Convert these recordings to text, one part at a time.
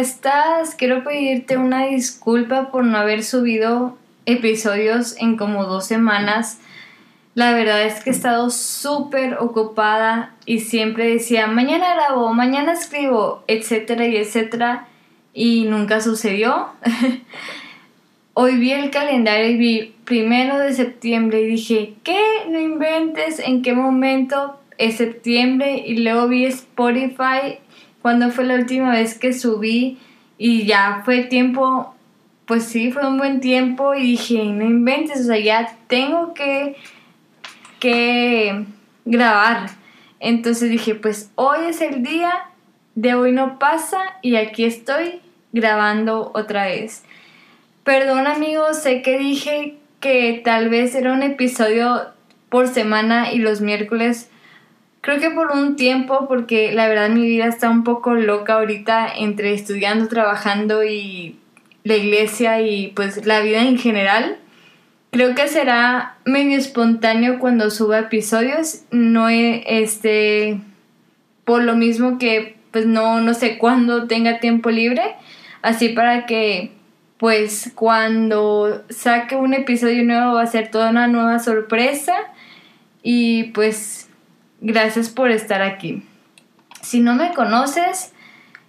estás? Quiero pedirte una disculpa por no haber subido episodios en como dos semanas. La verdad es que he estado súper ocupada y siempre decía, mañana grabo, mañana escribo, etcétera y etcétera. Y nunca sucedió. Hoy vi el calendario y vi primero de septiembre y dije, ¿qué? No inventes, ¿en qué momento es septiembre? Y luego vi Spotify cuando fue la última vez que subí y ya fue tiempo, pues sí, fue un buen tiempo y dije, no inventes, o sea, ya tengo que, que grabar. Entonces dije, pues hoy es el día, de hoy no pasa y aquí estoy grabando otra vez. Perdón amigos, sé que dije que tal vez era un episodio por semana y los miércoles. Creo que por un tiempo, porque la verdad mi vida está un poco loca ahorita entre estudiando, trabajando y la iglesia y pues la vida en general. Creo que será medio espontáneo cuando suba episodios. No este por lo mismo que pues no no sé cuándo tenga tiempo libre, así para que pues cuando saque un episodio nuevo va a ser toda una nueva sorpresa y pues gracias por estar aquí. Si no me conoces,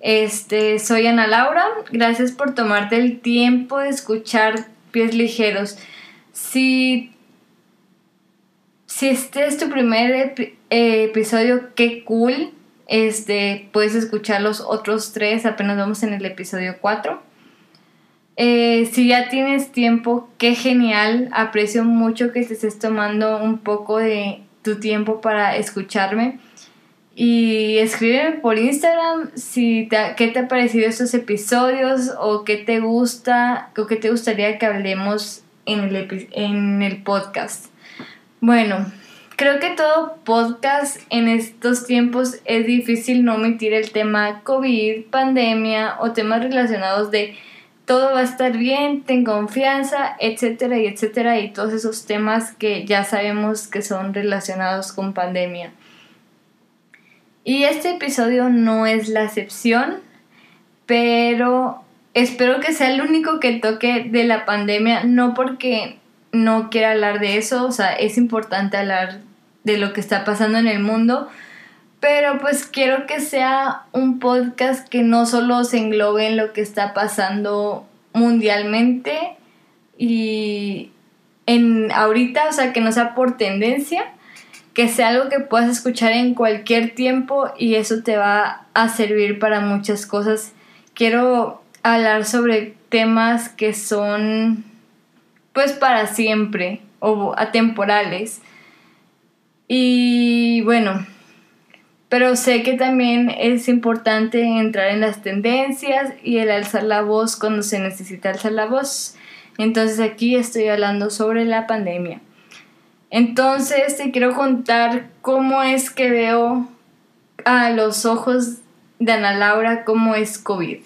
este soy Ana Laura, gracias por tomarte el tiempo de escuchar Pies Ligeros. Si si este es tu primer episodio, qué cool. Este, puedes escuchar los otros tres, apenas vamos en el episodio 4. Eh, si ya tienes tiempo, qué genial. Aprecio mucho que te estés tomando un poco de tu tiempo para escucharme. Y escríbeme por Instagram si qué te ha parecido estos episodios o qué te gusta o qué te gustaría que hablemos en el, en el podcast. Bueno, creo que todo podcast en estos tiempos es difícil no omitir el tema COVID, pandemia o temas relacionados de todo va a estar bien, ten confianza, etcétera y etcétera, y todos esos temas que ya sabemos que son relacionados con pandemia. Y este episodio no es la excepción, pero espero que sea el único que toque de la pandemia, no porque no quiera hablar de eso, o sea, es importante hablar de lo que está pasando en el mundo, pero pues quiero que sea un podcast que no solo se englobe en lo que está pasando mundialmente y en ahorita, o sea, que no sea por tendencia, que sea algo que puedas escuchar en cualquier tiempo y eso te va a servir para muchas cosas. Quiero hablar sobre temas que son pues para siempre o atemporales. Y bueno, pero sé que también es importante entrar en las tendencias y el alzar la voz cuando se necesita alzar la voz. Entonces aquí estoy hablando sobre la pandemia. Entonces te quiero contar cómo es que veo a los ojos de Ana Laura cómo es COVID.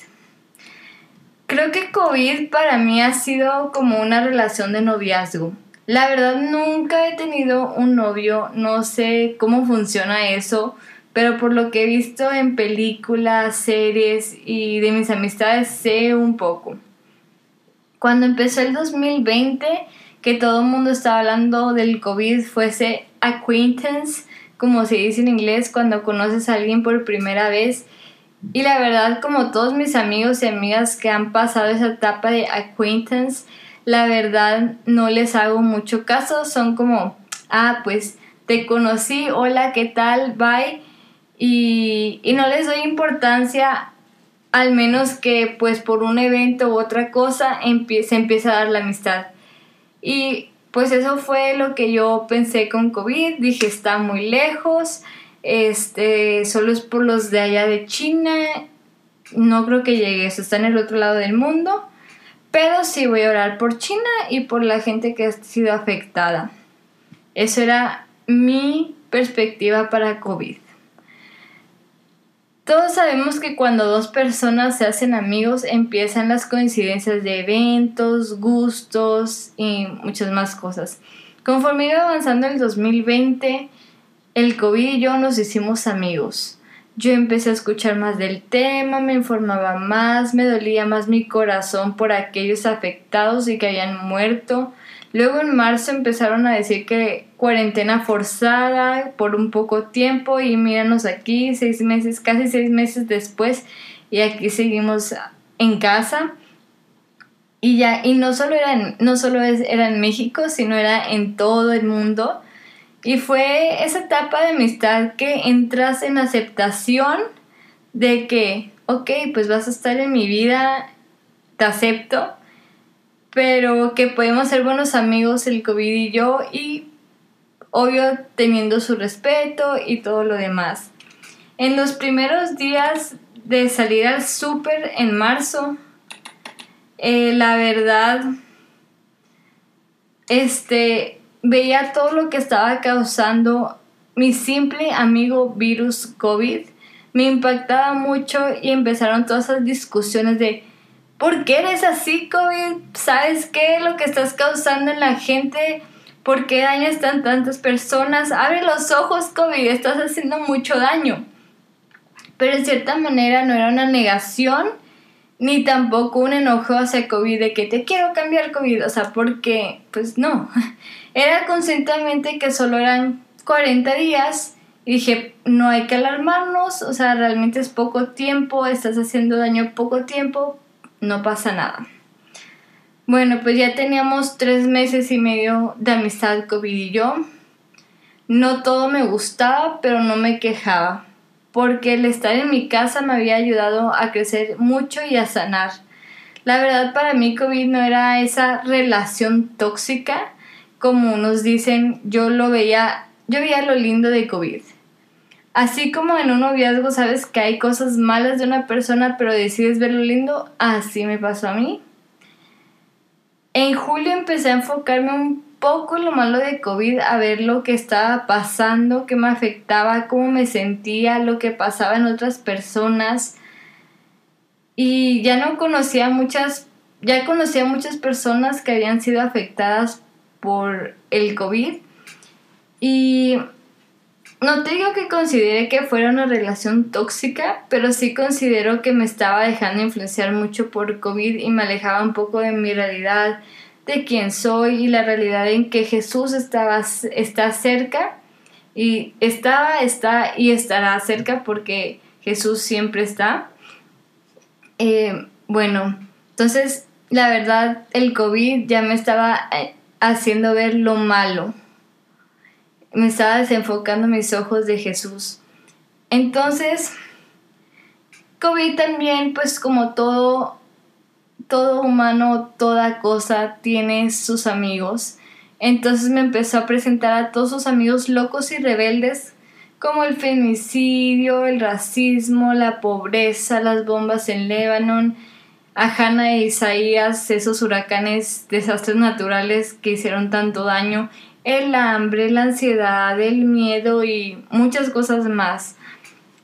Creo que COVID para mí ha sido como una relación de noviazgo. La verdad nunca he tenido un novio, no sé cómo funciona eso pero por lo que he visto en películas, series y de mis amistades sé un poco. Cuando empezó el 2020, que todo el mundo estaba hablando del COVID, fuese acquaintance, como se dice en inglés, cuando conoces a alguien por primera vez. Y la verdad, como todos mis amigos y amigas que han pasado esa etapa de acquaintance, la verdad no les hago mucho caso. Son como, ah, pues te conocí, hola, ¿qué tal? Bye y, no les doy importancia al menos que pues por un evento u otra cosa se empieza a dar la amistad. Y pues eso fue lo que yo pensé con COVID, dije está muy lejos, este, solo es por los de allá de China, no creo que llegue, eso está en el otro lado del mundo, pero sí voy a orar por China y por la gente que ha sido afectada. Eso era mi perspectiva para COVID. Todos sabemos que cuando dos personas se hacen amigos empiezan las coincidencias de eventos, gustos y muchas más cosas. Conforme iba avanzando el 2020, el COVID y yo nos hicimos amigos. yo empecé a escuchar más del tema, me informaba más, me dolía más mi corazón por aquellos afectados y que habían muerto. Luego en marzo empezaron a decir que cuarentena forzada por un poco tiempo y míranos aquí, seis meses, casi seis meses después y aquí seguimos en casa. Y ya, y no solo era en, no solo era en México, sino era en todo el mundo. Y fue esa etapa de amistad que entras en aceptación de que, ok, pues vas a estar en mi vida, te acepto, pero que podemos ser buenos amigos el COVID y yo y obvio teniendo su respeto y todo lo demás. En los primeros días de salir al súper en marzo, eh, la verdad, este, veía todo lo que estaba causando mi simple amigo virus COVID. Me impactaba mucho y empezaron todas esas discusiones de ¿por qué eres así COVID? ¿Sabes qué? Lo que estás causando en la gente. ¿Por qué dañas tan tantas personas? Abre los ojos COVID, estás haciendo mucho daño. Pero en cierta manera no era una negación ni tampoco un enojo hacia COVID de que te quiero cambiar COVID, o sea, porque, pues no, era conscientemente que solo eran 40 días y dije, no hay que alarmarnos, o sea, realmente es poco tiempo, estás haciendo daño poco tiempo, no pasa nada. Bueno, pues ya teníamos tres meses y medio de amistad COVID y yo. No todo me gustaba, pero no me quejaba porque el estar en mi casa me había ayudado a crecer mucho y a sanar. La verdad para mí COVID no era esa relación tóxica como nos dicen, yo lo veía, yo veía lo lindo de COVID. Así como en un noviazgo sabes que hay cosas malas de una persona pero decides ver lo lindo, así me pasó a mí. En julio empecé a enfocarme un poco lo malo de COVID, a ver lo que estaba pasando, qué me afectaba, cómo me sentía, lo que pasaba en otras personas. Y ya no conocía muchas, ya conocía muchas personas que habían sido afectadas por el COVID. Y no te digo que considere que fuera una relación tóxica, pero sí considero que me estaba dejando influenciar mucho por COVID y me alejaba un poco de mi realidad, de quién soy y la realidad en que Jesús estaba, está cerca y estaba, está y estará cerca porque Jesús siempre está. Eh, bueno, entonces la verdad el COVID ya me estaba eh, haciendo ver lo malo. Me estaba desenfocando mis ojos de Jesús. Entonces, COVID también, pues como todo todo humano, toda cosa tiene sus amigos. Entonces me empezó a presentar a todos sus amigos locos y rebeldes, como el femicidio, el racismo, la pobreza, las bombas en Lebanon, a Hannah e Isaías, esos huracanes, desastres naturales que hicieron tanto daño, el hambre, la ansiedad, el miedo y muchas cosas más.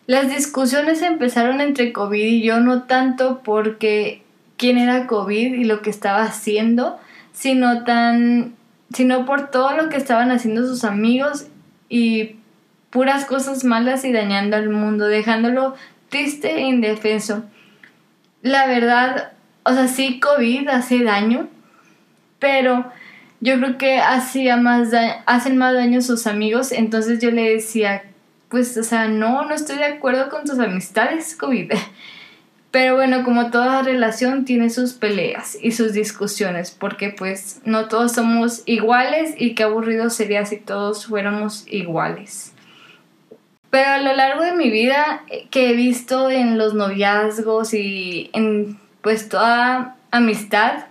Las discusiones empezaron entre COVID y yo no tanto porque quién era COVID y lo que estaba haciendo, sino tan sino por todo lo que estaban haciendo sus amigos y puras cosas malas y dañando al mundo, dejándolo triste e indefenso. La verdad, o sea, sí COVID hace daño, pero yo creo que hacía más hacen más daño sus amigos, entonces yo le decía, pues, o sea, no, no estoy de acuerdo con tus amistades, COVID. Pero bueno, como toda relación tiene sus peleas y sus discusiones, porque pues no todos somos iguales y qué aburrido sería si todos fuéramos iguales. Pero a lo largo de mi vida eh, que he visto en los noviazgos y en pues toda amistad,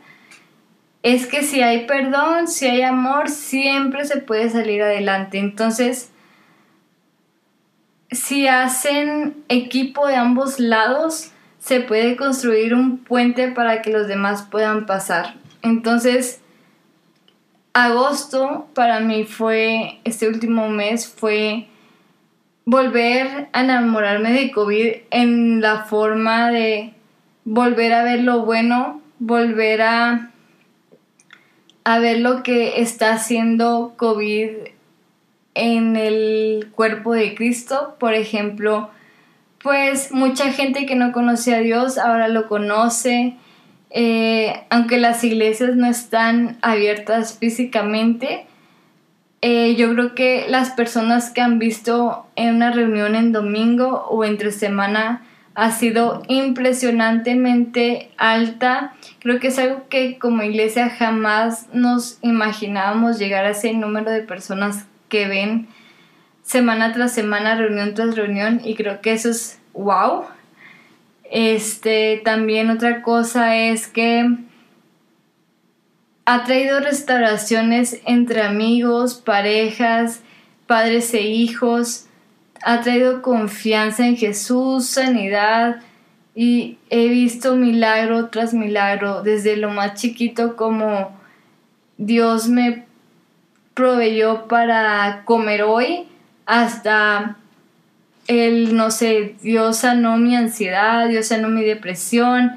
es que si hay perdón, si hay amor, siempre se puede salir adelante. Entonces, si hacen equipo de ambos lados, se puede construir un puente para que los demás puedan pasar. Entonces, agosto para mí fue, este último mes fue volver a enamorarme de COVID en la forma de volver a ver lo bueno, volver a, a ver lo que está haciendo COVID en el cuerpo de Cristo. Por ejemplo, pues mucha gente que no conocía a Dios ahora lo conoce. Eh, aunque las iglesias no están abiertas físicamente, eh, yo creo que las personas que han visto en una reunión en domingo o entre semana ha sido impresionantemente alta. Creo que es algo que como iglesia jamás nos imaginábamos llegar a ese número de personas que ven semana tras semana, reunión tras reunión y creo que eso es wow. Este, también otra cosa es que ha traído restauraciones entre amigos, parejas, padres e hijos, ha traído confianza en Jesús, sanidad y he visto milagro tras milagro, desde lo más chiquito como Dios me proveyó para comer hoy hasta el, no sé, Dios sanó mi ansiedad, Dios sanó mi depresión,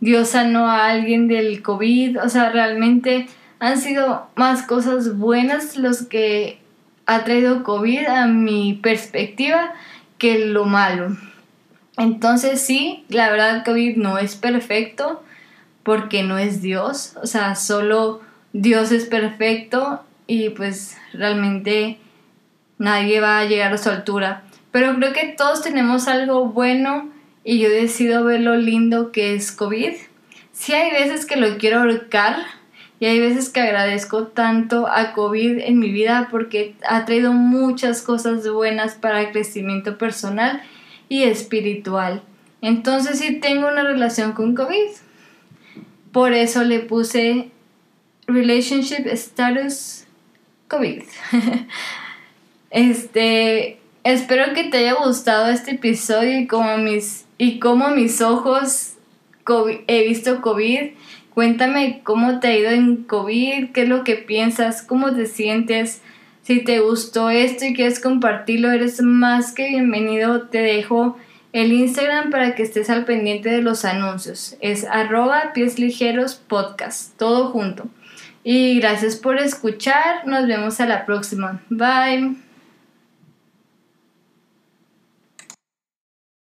Dios sanó a alguien del COVID, o sea, realmente han sido más cosas buenas los que ha traído COVID a mi perspectiva que lo malo. Entonces sí, la verdad COVID no es perfecto porque no es Dios, o sea, solo Dios es perfecto y pues realmente nadie va a llegar a su altura. Pero creo que todos tenemos algo bueno y yo decido ver lo lindo que es COVID. Sí hay veces que lo quiero ahorcar y hay veces que agradezco tanto a COVID en mi vida porque ha traído muchas cosas buenas para el crecimiento personal y espiritual. Entonces sí tengo una relación con COVID. Por eso le puse Relationship Status COVID. este, espero que te haya gustado este episodio y como mis, y como mis ojos he visto COVID. Cuéntame cómo te ha ido en COVID, qué es lo que piensas, cómo te sientes. Si te gustó esto y quieres compartirlo, eres más que bienvenido. Te dejo el Instagram para que estés al pendiente de los anuncios. Es arroba pies ligeros podcast, todo junto. Y gracias por escuchar. Nos vemos a la próxima. Bye.